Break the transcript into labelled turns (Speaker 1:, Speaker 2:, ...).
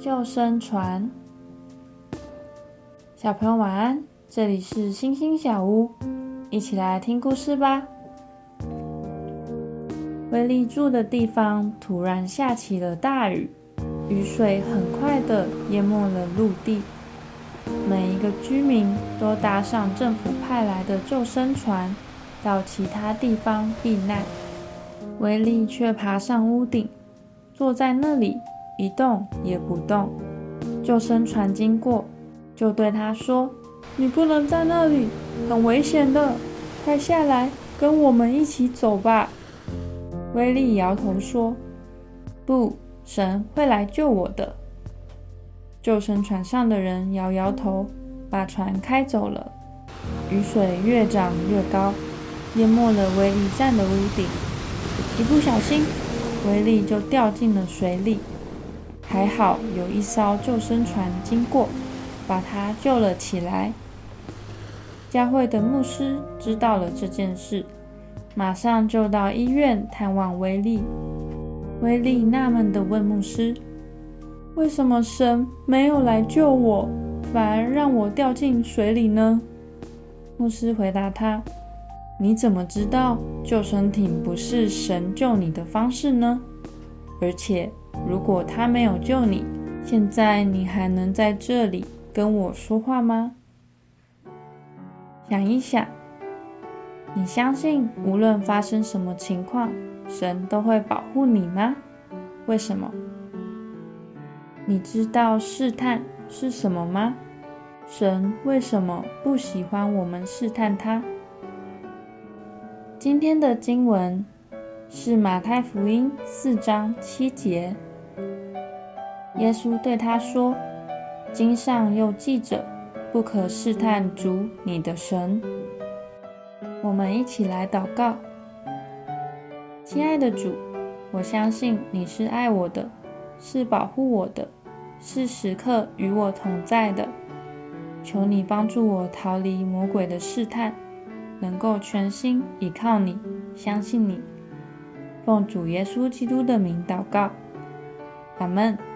Speaker 1: 救生船，小朋友晚安，这里是星星小屋，一起来听故事吧。威力住的地方突然下起了大雨，雨水很快的淹没了陆地，每一个居民都搭上政府派来的救生船，到其他地方避难。威力却爬上屋顶，坐在那里。一动也不动，救生船经过，就对他说：“你不能在那里，很危险的，快下来，跟我们一起走吧。”威利摇头说：“不，神会来救我的。”救生船上的人摇摇头，把船开走了。雨水越涨越高，淹没了威利站的屋顶。一不小心，威利就掉进了水里。还好有一艘救生船经过，把他救了起来。教会的牧师知道了这件事，马上就到医院探望威利。威利纳闷地问牧师：“为什么神没有来救我，反而让我掉进水里呢？”牧师回答他：“你怎么知道救生艇不是神救你的方式呢？而且……”如果他没有救你，现在你还能在这里跟我说话吗？想一想，你相信无论发生什么情况，神都会保护你吗？为什么？你知道试探是什么吗？神为什么不喜欢我们试探他？今天的经文是马太福音四章七节。耶稣对他说：“经上又记着，不可试探主你的神。”我们一起来祷告：亲爱的主，我相信你是爱我的，是保护我的，是时刻与我同在的。求你帮助我逃离魔鬼的试探，能够全心倚靠你，相信你。奉主耶稣基督的名祷告，阿门。